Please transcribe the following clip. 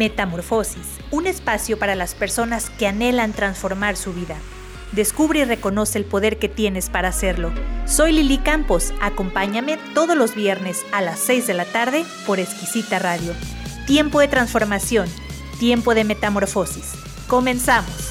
Metamorfosis, un espacio para las personas que anhelan transformar su vida. Descubre y reconoce el poder que tienes para hacerlo. Soy Lili Campos, acompáñame todos los viernes a las 6 de la tarde por Exquisita Radio. Tiempo de transformación, tiempo de metamorfosis. Comenzamos.